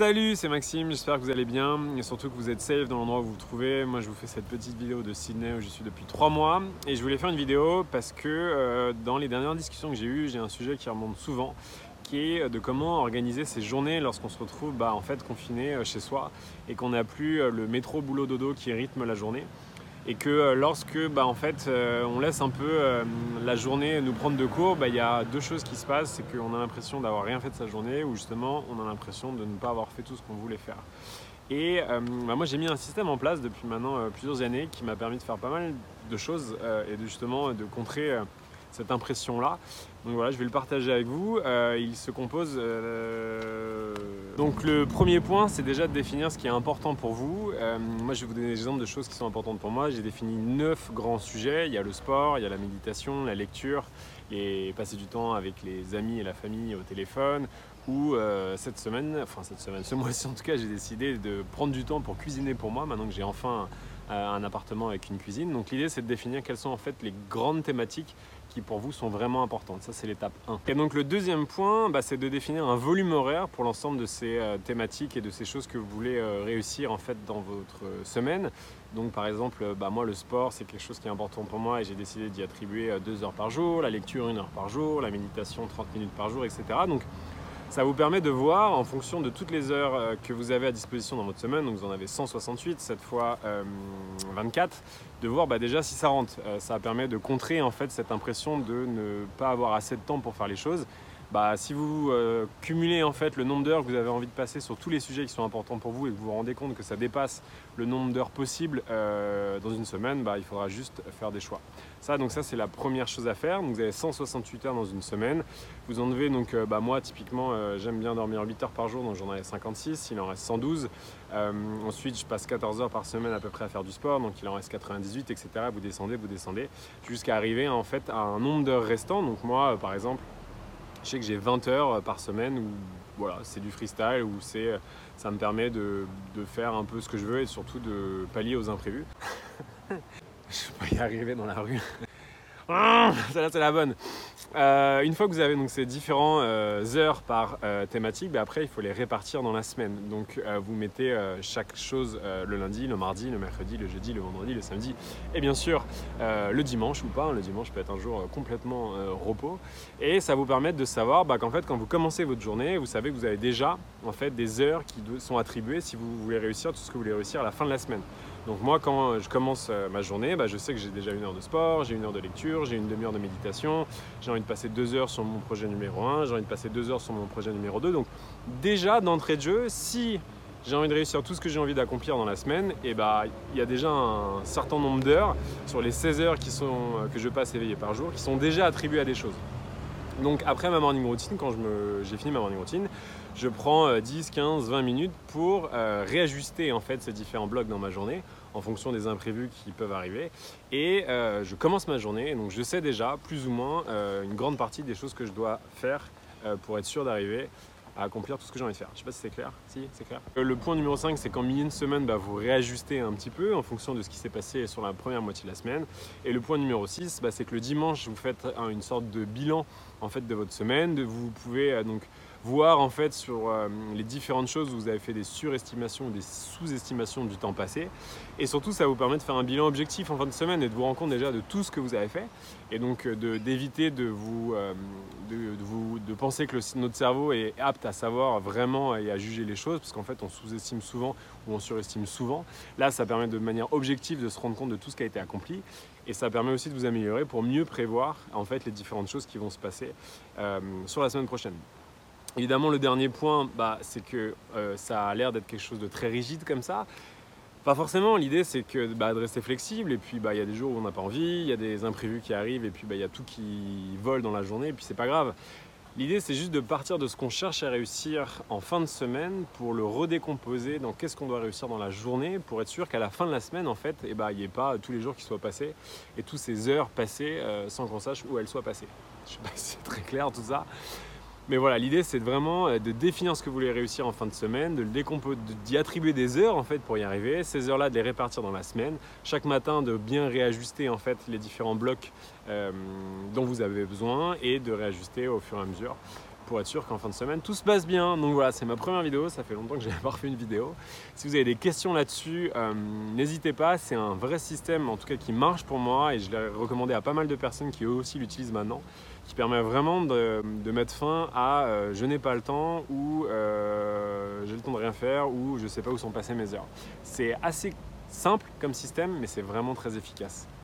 Salut, c'est Maxime, j'espère que vous allez bien et surtout que vous êtes safe dans l'endroit où vous vous trouvez. Moi je vous fais cette petite vidéo de Sydney où je suis depuis 3 mois et je voulais faire une vidéo parce que euh, dans les dernières discussions que j'ai eues, j'ai un sujet qui remonte souvent qui est de comment organiser ses journées lorsqu'on se retrouve bah, en fait confiné euh, chez soi et qu'on n'a plus euh, le métro boulot dodo qui rythme la journée et que euh, lorsque bah, en fait, euh, on laisse un peu euh, la journée nous prendre de court, bah, il y a deux choses qui se passent, c'est qu'on a l'impression d'avoir rien fait de sa journée ou justement on a l'impression de ne pas avoir fait tout ce qu'on voulait faire. Et bah, moi j'ai mis un système en place depuis maintenant plusieurs années qui m'a permis de faire pas mal de choses et de justement de contrer cette impression-là. Donc voilà, je vais le partager avec vous. Euh, il se compose. Euh, donc le premier point, c'est déjà de définir ce qui est important pour vous. Euh, moi, je vais vous donner des exemples de choses qui sont importantes pour moi. J'ai défini neuf grands sujets. Il y a le sport, il y a la méditation, la lecture, et passer du temps avec les amis et la famille au téléphone. Ou cette semaine, enfin cette semaine, ce mois-ci en tout cas, j'ai décidé de prendre du temps pour cuisiner pour moi. Maintenant que j'ai enfin un appartement avec une cuisine. Donc l'idée c'est de définir quelles sont en fait les grandes thématiques qui pour vous sont vraiment importantes. Ça, c'est l'étape 1. Et donc le deuxième point, bah, c'est de définir un volume horaire pour l'ensemble de ces euh, thématiques et de ces choses que vous voulez euh, réussir en fait dans votre euh, semaine. Donc par exemple, bah, moi le sport, c'est quelque chose qui est important pour moi et j'ai décidé d'y attribuer deux heures par jour, la lecture une heure par jour, la méditation 30 minutes par jour, etc. Donc ça vous permet de voir en fonction de toutes les heures euh, que vous avez à disposition dans votre semaine, donc vous en avez 168, cette fois 24, euh, de voir bah, déjà si ça rentre. Euh, ça permet de contrer en fait cette impression de ne pas avoir assez de temps pour faire les choses bah, si vous euh, cumulez en fait le nombre d'heures que vous avez envie de passer sur tous les sujets qui sont importants pour vous et que vous vous rendez compte que ça dépasse le nombre d'heures possible euh, dans une semaine, bah, il faudra juste faire des choix. Ça, donc ça c'est la première chose à faire. Donc, vous avez 168 heures dans une semaine. Vous en devez donc, euh, bah, moi typiquement, j'aime bien dormir 8 heures par jour, donc j'en ai 56, il en reste 112. ensuite, je passe 14 heures par semaine à peu près à faire du sport, donc il en reste 98, etc. Vous descendez, vous descendez, jusqu'à arriver en fait à un nombre d'heures restant. Donc moi, par exemple, je sais que j'ai 20 heures euh, par semaine où voilà, c'est du freestyle, où c'est, ça me permet de, de, faire un peu ce que je veux et surtout de pallier aux imprévus. je peux y arriver dans la rue. Celle-là, c'est la bonne. Euh, une fois que vous avez donc ces différentes euh, heures par euh, thématique, ben après il faut les répartir dans la semaine. Donc vous mettez chaque chose le lundi, le mardi, le mercredi, le jeudi, le vendredi, le samedi et bien sûr le dimanche ou pas. Hein. Le dimanche peut être un jour complètement repos et ça vous permet de savoir bah, qu'en fait quand vous commencez votre journée, vous savez que vous avez déjà en fait des heures qui sont attribuées si vous voulez réussir tout ce que vous voulez réussir à la fin de la semaine. Donc moi, quand je commence euh, ma journée, bah, je sais que j'ai déjà une heure de sport, j'ai une heure de lecture, j'ai une demi-heure de méditation, j'ai envie de passer deux heures sur mon projet numéro 1, j'ai envie de passer deux heures sur mon projet numéro 2. Donc déjà, d'entrée de jeu, si j'ai envie de réussir tout ce que j'ai envie d'accomplir dans la semaine, et bah il y a déjà un certain nombre d'heures sur les 16 heures euh, que je passe éveillé par jour qui sont déjà attribuées à des choses. Donc après ma morning routine, quand j'ai fini ma morning routine, je prends 10, 15, 20 minutes pour euh, réajuster en fait ces différents blocs dans ma journée en fonction des imprévus qui peuvent arriver. Et euh, je commence ma journée, donc je sais déjà plus ou moins euh, une grande partie des choses que je dois faire pour être sûr d'arriver à accomplir tout ce que j'ai envie de faire. Je sais pas si c'est clair. Si, c'est clair. Le point numéro 5, c'est qu'en milieu de semaine, bah, vous réajustez un petit peu en fonction de ce qui s'est passé sur la première moitié de la semaine. Et le point numéro 6, bah, c'est que le dimanche, vous faites une sorte de bilan en fait, de votre semaine. Vous pouvez donc voir en fait sur euh, les différentes choses où vous avez fait des surestimations ou des sous-estimations du temps passé. Et surtout, ça vous permet de faire un bilan objectif en fin de semaine et de vous rendre compte déjà de tout ce que vous avez fait. Et donc euh, d'éviter de, euh, de, vous, de penser que notre cerveau est apte à savoir vraiment et à juger les choses, parce qu'en fait on sous-estime souvent ou on surestime souvent. Là, ça permet de manière objective de se rendre compte de tout ce qui a été accompli. Et ça permet aussi de vous améliorer pour mieux prévoir en fait les différentes choses qui vont se passer sur la semaine prochaine. Évidemment, le dernier point, bah, c'est que euh, ça a l'air d'être quelque chose de très rigide comme ça. Pas forcément, l'idée c'est que bah, de rester flexible et puis bah, il y a des jours où on n'a pas envie, il y a des imprévus qui arrivent et puis il y a tout qui vole dans la journée et puis c'est pas grave. L'idée c'est juste de partir de ce qu'on cherche à réussir en fin de semaine pour le redécomposer dans qu'est-ce qu'on doit réussir dans la journée pour être sûr qu'à la fin de la semaine en fait eh il n'y ait pas tous les jours qui soient passés et toutes ces heures passées euh, sans qu'on sache où elles soient passées. Je sais pas si c'est très clair tout ça. Mais voilà, l'idée c'est vraiment euh, de définir ce que vous voulez réussir en fin de semaine, de d'y attribuer des heures en fait pour y arriver, ces heures-là de les répartir dans la semaine, chaque matin de bien réajuster en fait les différents blocs euh, dont vous avez besoin et de réajuster au fur et à mesure pour être sûr qu'en fin de semaine tout se passe bien. Donc voilà, c'est ma première vidéo, ça fait longtemps que j'ai pas refait une vidéo. Si vous avez des questions là-dessus, euh, n'hésitez pas, c'est un vrai système en tout cas qui marche pour moi et je l'ai recommandé à pas mal de personnes qui eux aussi l'utilisent maintenant, qui permet vraiment de, mettre fin à euh, je n'ai pas le temps ou euh, j'ai le temps de rien faire ou je sais pas où sont passées mes heures. C'est assez simple comme système mais c'est vraiment très efficace.